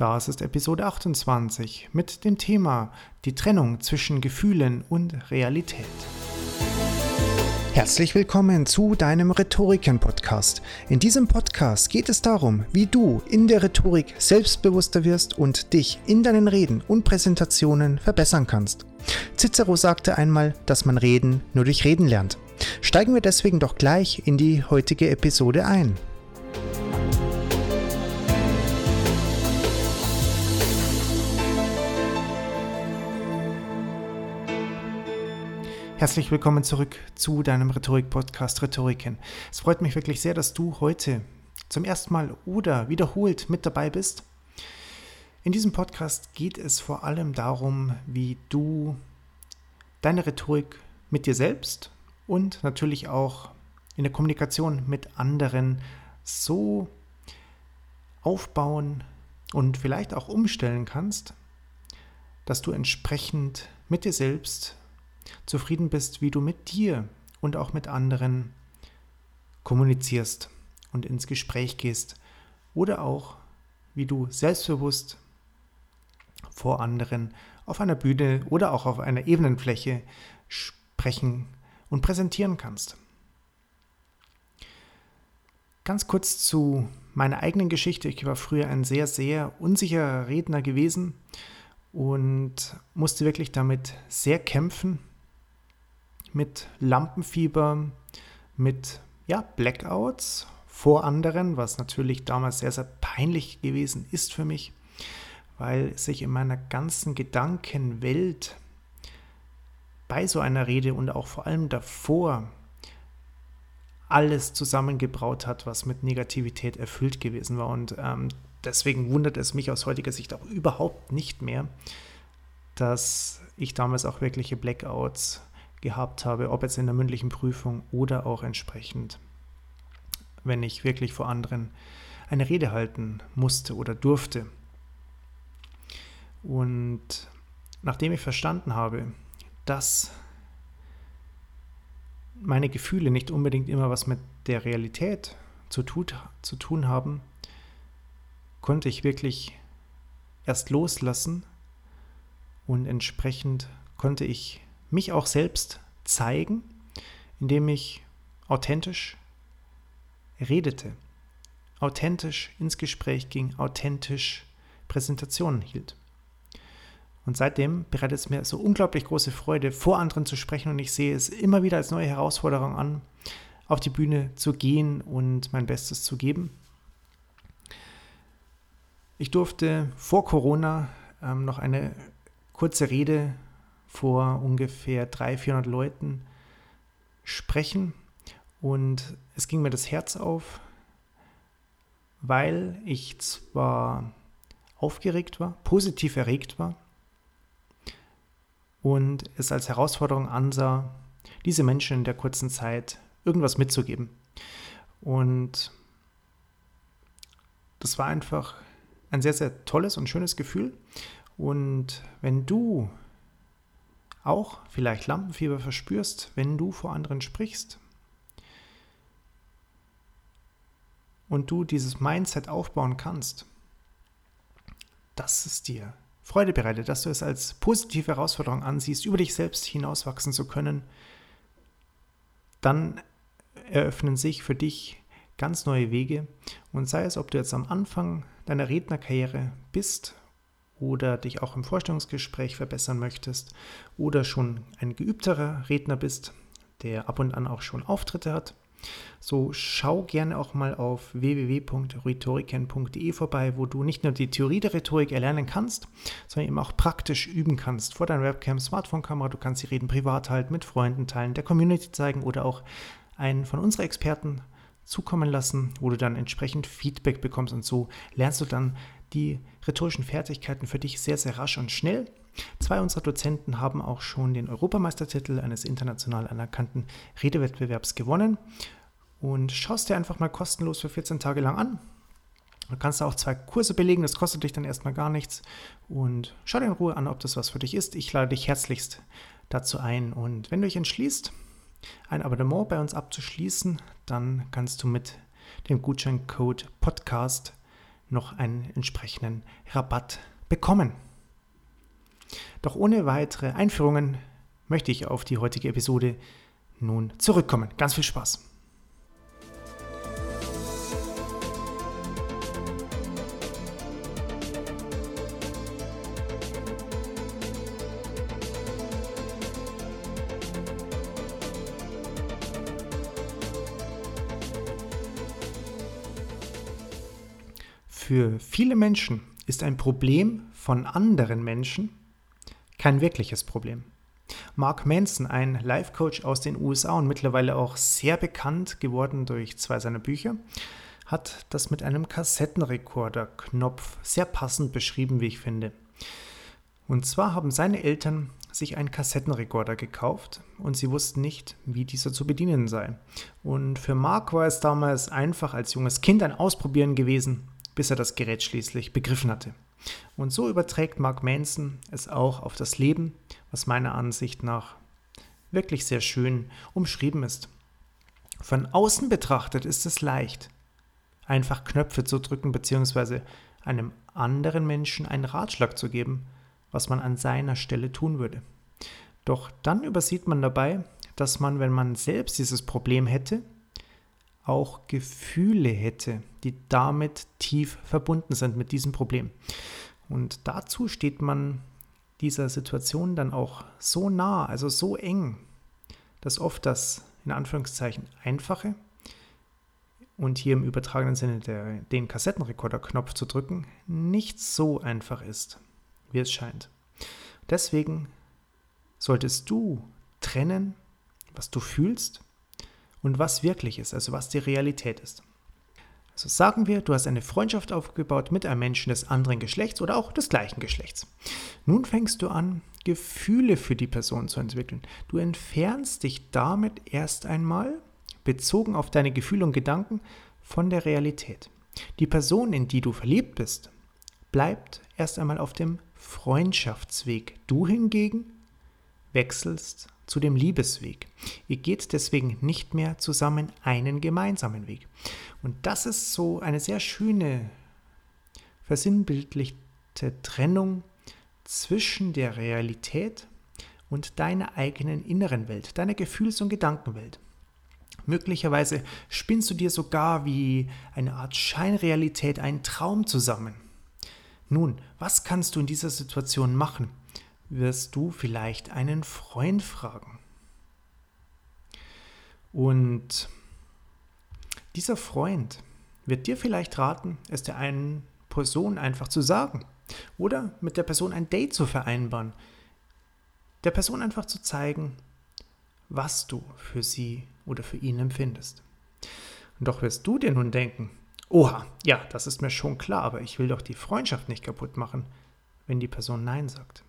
Das ist Episode 28 mit dem Thema die Trennung zwischen Gefühlen und Realität. Herzlich willkommen zu deinem Rhetoriken-Podcast. In diesem Podcast geht es darum, wie du in der Rhetorik selbstbewusster wirst und dich in deinen Reden und Präsentationen verbessern kannst. Cicero sagte einmal, dass man Reden nur durch Reden lernt. Steigen wir deswegen doch gleich in die heutige Episode ein. Herzlich willkommen zurück zu deinem Rhetorik-Podcast Rhetoriken. Es freut mich wirklich sehr, dass du heute zum ersten Mal oder wiederholt mit dabei bist. In diesem Podcast geht es vor allem darum, wie du deine Rhetorik mit dir selbst und natürlich auch in der Kommunikation mit anderen so aufbauen und vielleicht auch umstellen kannst, dass du entsprechend mit dir selbst zufrieden bist, wie du mit dir und auch mit anderen kommunizierst und ins Gespräch gehst oder auch wie du selbstbewusst vor anderen auf einer Bühne oder auch auf einer Ebenenfläche sprechen und präsentieren kannst. Ganz kurz zu meiner eigenen Geschichte. Ich war früher ein sehr, sehr unsicherer Redner gewesen und musste wirklich damit sehr kämpfen, mit Lampenfieber, mit ja, Blackouts vor anderen, was natürlich damals sehr, sehr peinlich gewesen ist für mich, weil sich in meiner ganzen Gedankenwelt bei so einer Rede und auch vor allem davor alles zusammengebraut hat, was mit Negativität erfüllt gewesen war. Und ähm, deswegen wundert es mich aus heutiger Sicht auch überhaupt nicht mehr, dass ich damals auch wirkliche Blackouts gehabt habe, ob jetzt in der mündlichen Prüfung oder auch entsprechend, wenn ich wirklich vor anderen eine Rede halten musste oder durfte. Und nachdem ich verstanden habe, dass meine Gefühle nicht unbedingt immer was mit der Realität zu, tut, zu tun haben, konnte ich wirklich erst loslassen und entsprechend konnte ich mich auch selbst zeigen, indem ich authentisch redete, authentisch ins Gespräch ging, authentisch Präsentationen hielt. Und seitdem bereitet es mir so unglaublich große Freude, vor anderen zu sprechen und ich sehe es immer wieder als neue Herausforderung an, auf die Bühne zu gehen und mein Bestes zu geben. Ich durfte vor Corona ähm, noch eine kurze Rede vor ungefähr 300, 400 Leuten sprechen und es ging mir das Herz auf, weil ich zwar aufgeregt war, positiv erregt war und es als Herausforderung ansah, diese Menschen in der kurzen Zeit irgendwas mitzugeben. Und das war einfach ein sehr, sehr tolles und schönes Gefühl. Und wenn du auch vielleicht Lampenfieber verspürst, wenn du vor anderen sprichst. Und du dieses Mindset aufbauen kannst, dass es dir Freude bereitet, dass du es als positive Herausforderung ansiehst, über dich selbst hinauswachsen zu können, dann eröffnen sich für dich ganz neue Wege. Und sei es, ob du jetzt am Anfang deiner Rednerkarriere bist oder dich auch im Vorstellungsgespräch verbessern möchtest oder schon ein geübterer Redner bist, der ab und an auch schon Auftritte hat, so schau gerne auch mal auf www.rhetoriken.de vorbei, wo du nicht nur die Theorie der Rhetorik erlernen kannst, sondern eben auch praktisch üben kannst. Vor deiner Webcam, Smartphone-Kamera, du kannst die Reden privat halten, mit Freunden teilen, der Community zeigen oder auch einen von unseren Experten zukommen lassen, wo du dann entsprechend Feedback bekommst und so lernst du dann die rhetorischen Fertigkeiten für dich sehr, sehr rasch und schnell. Zwei unserer Dozenten haben auch schon den Europameistertitel eines international anerkannten Redewettbewerbs gewonnen. Und schaust dir einfach mal kostenlos für 14 Tage lang an. Du kannst auch zwei Kurse belegen, das kostet dich dann erstmal gar nichts. Und schau dir in Ruhe an, ob das was für dich ist. Ich lade dich herzlichst dazu ein. Und wenn du dich entschließt, ein Abonnement bei uns abzuschließen, dann kannst du mit dem Gutscheincode Podcast noch einen entsprechenden Rabatt bekommen. Doch ohne weitere Einführungen möchte ich auf die heutige Episode nun zurückkommen. Ganz viel Spaß! Für viele Menschen ist ein Problem von anderen Menschen kein wirkliches Problem. Mark Manson, ein Life-Coach aus den USA und mittlerweile auch sehr bekannt geworden durch zwei seiner Bücher, hat das mit einem Kassettenrekorder-Knopf sehr passend beschrieben, wie ich finde. Und zwar haben seine Eltern sich einen Kassettenrekorder gekauft und sie wussten nicht, wie dieser zu bedienen sei. Und für Mark war es damals einfach als junges Kind ein Ausprobieren gewesen bis er das Gerät schließlich begriffen hatte. Und so überträgt Mark Manson es auch auf das Leben, was meiner Ansicht nach wirklich sehr schön umschrieben ist. Von außen betrachtet ist es leicht, einfach Knöpfe zu drücken bzw. einem anderen Menschen einen Ratschlag zu geben, was man an seiner Stelle tun würde. Doch dann übersieht man dabei, dass man, wenn man selbst dieses Problem hätte, auch Gefühle hätte, die damit tief verbunden sind mit diesem Problem. Und dazu steht man dieser Situation dann auch so nah, also so eng, dass oft das in Anführungszeichen einfache und hier im übertragenen Sinne der, den Kassettenrekorder-Knopf zu drücken, nicht so einfach ist, wie es scheint. Deswegen solltest du trennen, was du fühlst und was wirklich ist, also was die Realität ist. Also sagen wir, du hast eine Freundschaft aufgebaut mit einem Menschen des anderen Geschlechts oder auch des gleichen Geschlechts. Nun fängst du an, Gefühle für die Person zu entwickeln. Du entfernst dich damit erst einmal, bezogen auf deine Gefühle und Gedanken, von der Realität. Die Person, in die du verliebt bist, bleibt erst einmal auf dem Freundschaftsweg. Du hingegen wechselst zu dem Liebesweg. Ihr geht deswegen nicht mehr zusammen einen gemeinsamen Weg. Und das ist so eine sehr schöne, versinnbildlichte Trennung zwischen der Realität und deiner eigenen inneren Welt, deiner Gefühls- und Gedankenwelt. Möglicherweise spinnst du dir sogar wie eine Art Scheinrealität einen Traum zusammen. Nun, was kannst du in dieser Situation machen? Wirst du vielleicht einen Freund fragen. Und dieser Freund wird dir vielleicht raten, es der einen Person einfach zu sagen oder mit der Person ein Date zu vereinbaren. Der Person einfach zu zeigen, was du für sie oder für ihn empfindest. Und doch wirst du dir nun denken, oha, ja, das ist mir schon klar, aber ich will doch die Freundschaft nicht kaputt machen, wenn die Person Nein sagt.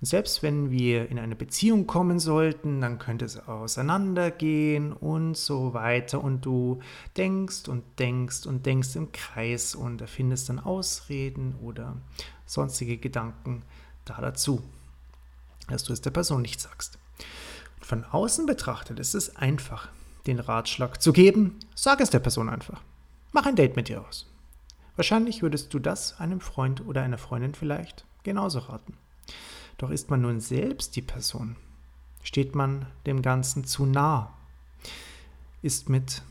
Und selbst wenn wir in eine Beziehung kommen sollten, dann könnte es auseinandergehen und so weiter. Und du denkst und denkst und denkst im Kreis und erfindest dann Ausreden oder sonstige Gedanken da dazu, dass du es der Person nicht sagst. Und von außen betrachtet ist es einfach, den Ratschlag zu geben, sag es der Person einfach. Mach ein Date mit ihr aus. Wahrscheinlich würdest du das einem Freund oder einer Freundin vielleicht genauso raten. Doch ist man nun selbst die Person, steht man dem Ganzen zu nah, ist mit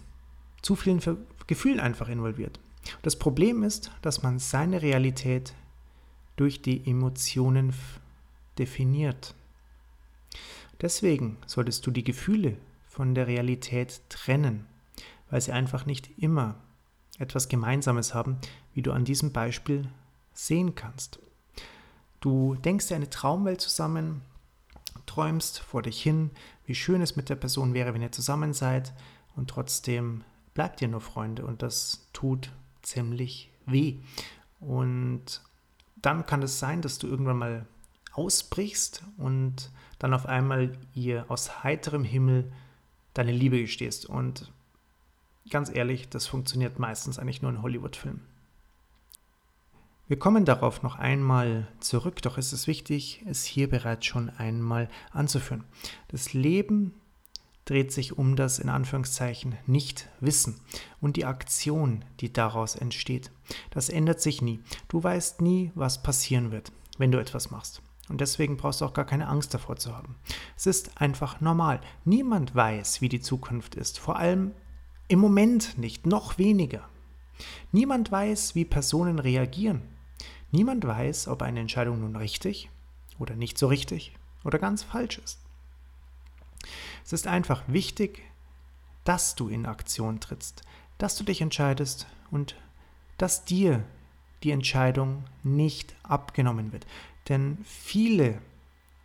zu vielen Gefühlen einfach involviert. Das Problem ist, dass man seine Realität durch die Emotionen definiert. Deswegen solltest du die Gefühle von der Realität trennen, weil sie einfach nicht immer etwas Gemeinsames haben, wie du an diesem Beispiel sehen kannst. Du denkst dir eine Traumwelt zusammen, träumst vor dich hin, wie schön es mit der Person wäre, wenn ihr zusammen seid und trotzdem bleibt ihr nur Freunde und das tut ziemlich weh. Und dann kann es sein, dass du irgendwann mal ausbrichst und dann auf einmal ihr aus heiterem Himmel deine Liebe gestehst. Und ganz ehrlich, das funktioniert meistens eigentlich nur in Hollywood-Filmen. Wir kommen darauf noch einmal zurück, doch ist es wichtig, es hier bereits schon einmal anzuführen. Das Leben dreht sich um das in Anführungszeichen Nicht-Wissen und die Aktion, die daraus entsteht. Das ändert sich nie. Du weißt nie, was passieren wird, wenn du etwas machst. Und deswegen brauchst du auch gar keine Angst davor zu haben. Es ist einfach normal. Niemand weiß, wie die Zukunft ist. Vor allem im Moment nicht, noch weniger. Niemand weiß, wie Personen reagieren. Niemand weiß, ob eine Entscheidung nun richtig oder nicht so richtig oder ganz falsch ist. Es ist einfach wichtig, dass du in Aktion trittst, dass du dich entscheidest und dass dir die Entscheidung nicht abgenommen wird. Denn viele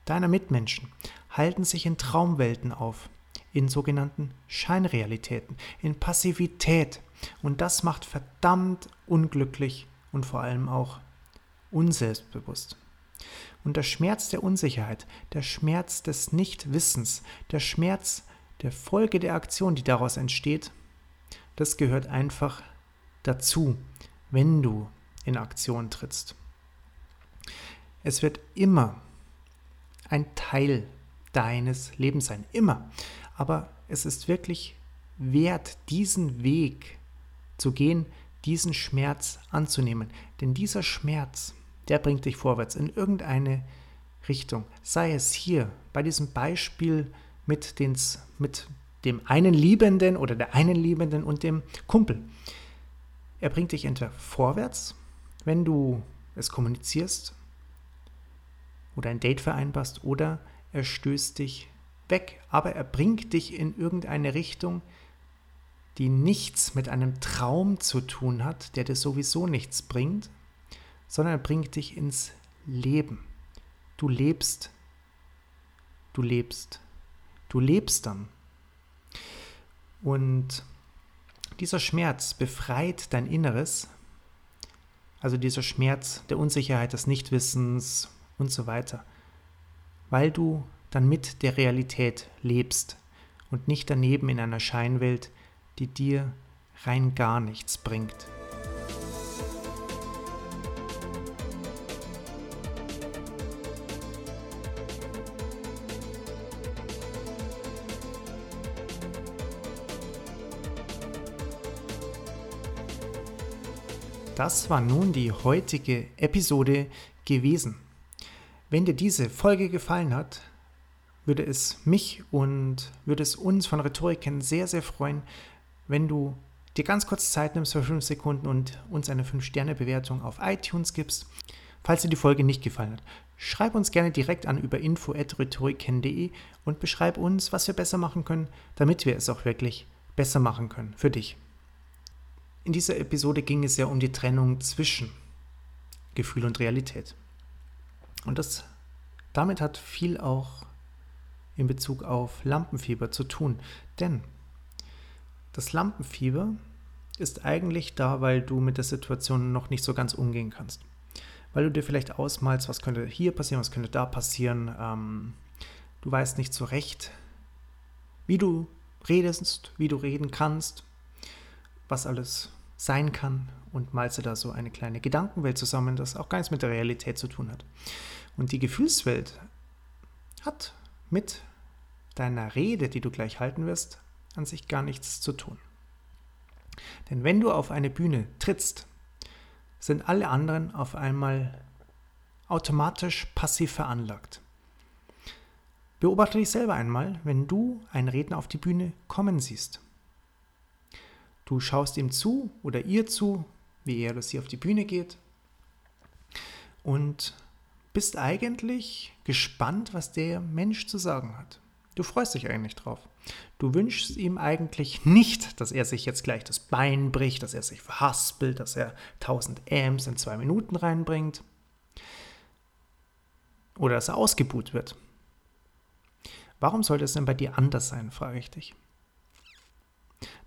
deiner Mitmenschen halten sich in Traumwelten auf, in sogenannten Scheinrealitäten, in Passivität. Und das macht verdammt unglücklich und vor allem auch unselbstbewusst. Und der Schmerz der Unsicherheit, der Schmerz des Nichtwissens, der Schmerz der Folge der Aktion, die daraus entsteht, das gehört einfach dazu, wenn du in Aktion trittst. Es wird immer ein Teil deines Lebens sein, immer. Aber es ist wirklich wert, diesen Weg zu gehen, diesen Schmerz anzunehmen. Denn dieser Schmerz, der bringt dich vorwärts in irgendeine Richtung. Sei es hier bei diesem Beispiel mit, den, mit dem einen Liebenden oder der einen Liebenden und dem Kumpel. Er bringt dich entweder vorwärts, wenn du es kommunizierst oder ein Date vereinbarst, oder er stößt dich weg, aber er bringt dich in irgendeine Richtung, die nichts mit einem Traum zu tun hat, der dir sowieso nichts bringt, sondern er bringt dich ins Leben. Du lebst, du lebst, du lebst dann. Und dieser Schmerz befreit dein Inneres, also dieser Schmerz der Unsicherheit, des Nichtwissens und so weiter, weil du dann mit der Realität lebst und nicht daneben in einer Scheinwelt, die dir rein gar nichts bringt. Das war nun die heutige Episode gewesen. Wenn dir diese Folge gefallen hat, würde es mich und würde es uns von Rhetoriken sehr, sehr freuen, wenn du dir ganz kurz Zeit nimmst für 5 Sekunden und uns eine 5-Sterne-Bewertung auf iTunes gibst. Falls dir die Folge nicht gefallen hat, schreib uns gerne direkt an über info.rhetoriken.de und beschreib uns, was wir besser machen können, damit wir es auch wirklich besser machen können für dich. In dieser Episode ging es ja um die Trennung zwischen Gefühl und Realität. Und das, damit hat viel auch in Bezug auf Lampenfieber zu tun. Denn das Lampenfieber ist eigentlich da, weil du mit der Situation noch nicht so ganz umgehen kannst. Weil du dir vielleicht ausmalst, was könnte hier passieren, was könnte da passieren. Ähm, du weißt nicht so recht, wie du redest, wie du reden kannst, was alles sein kann und malst du da so eine kleine Gedankenwelt zusammen, das auch gar nichts mit der Realität zu tun hat. Und die Gefühlswelt hat mit deiner Rede, die du gleich halten wirst, an sich gar nichts zu tun. Denn wenn du auf eine Bühne trittst, sind alle anderen auf einmal automatisch passiv veranlagt. Beobachte dich selber einmal, wenn du einen Redner auf die Bühne kommen siehst. Du schaust ihm zu oder ihr zu, wie er oder sie auf die Bühne geht und bist eigentlich gespannt, was der Mensch zu sagen hat. Du freust dich eigentlich drauf. Du wünschst ihm eigentlich nicht, dass er sich jetzt gleich das Bein bricht, dass er sich verhaspelt, dass er 1000 Amps in zwei Minuten reinbringt oder dass er ausgebuht wird. Warum sollte es denn bei dir anders sein, frage ich dich.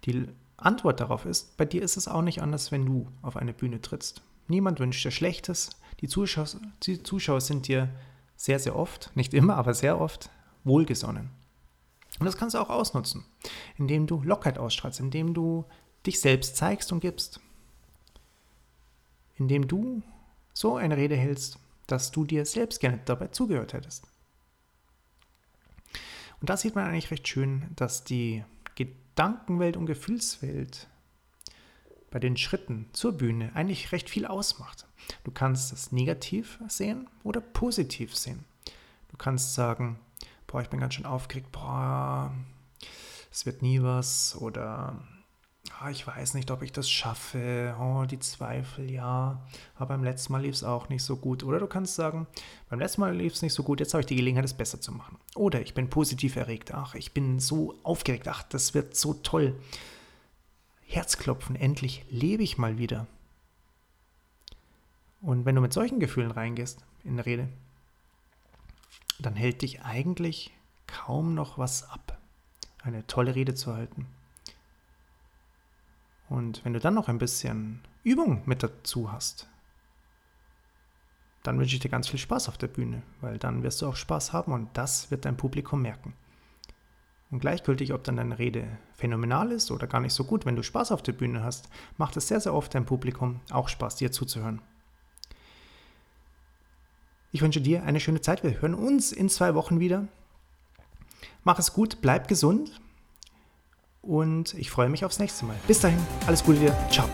Die Antwort darauf ist, bei dir ist es auch nicht anders, wenn du auf eine Bühne trittst. Niemand wünscht dir Schlechtes. Die Zuschauer, die Zuschauer sind dir sehr, sehr oft, nicht immer, aber sehr oft wohlgesonnen. Und das kannst du auch ausnutzen, indem du Lockheit ausstrahlst, indem du dich selbst zeigst und gibst. Indem du so eine Rede hältst, dass du dir selbst gerne dabei zugehört hättest. Und da sieht man eigentlich recht schön, dass die Gedankenwelt und Gefühlswelt bei den Schritten zur Bühne eigentlich recht viel ausmacht. Du kannst das negativ sehen oder positiv sehen. Du kannst sagen, boah, ich bin ganz schön aufgeregt, boah, es wird nie was oder ah, ich weiß nicht, ob ich das schaffe, oh, die Zweifel, ja, aber beim letzten Mal lief es auch nicht so gut. Oder du kannst sagen, beim letzten Mal lief es nicht so gut, jetzt habe ich die Gelegenheit, es besser zu machen. Oder ich bin positiv erregt, ach, ich bin so aufgeregt, ach, das wird so toll. Herzklopfen, endlich lebe ich mal wieder. Und wenn du mit solchen Gefühlen reingehst in der Rede, dann hält dich eigentlich kaum noch was ab, eine tolle Rede zu halten. Und wenn du dann noch ein bisschen Übung mit dazu hast, dann wünsche ich dir ganz viel Spaß auf der Bühne, weil dann wirst du auch Spaß haben und das wird dein Publikum merken. Und gleichgültig, ob dann deine Rede phänomenal ist oder gar nicht so gut, wenn du Spaß auf der Bühne hast, macht es sehr, sehr oft dein Publikum auch Spaß, dir zuzuhören. Ich wünsche dir eine schöne Zeit. Wir hören uns in zwei Wochen wieder. Mach es gut, bleib gesund und ich freue mich aufs nächste Mal. Bis dahin, alles Gute dir. Ciao.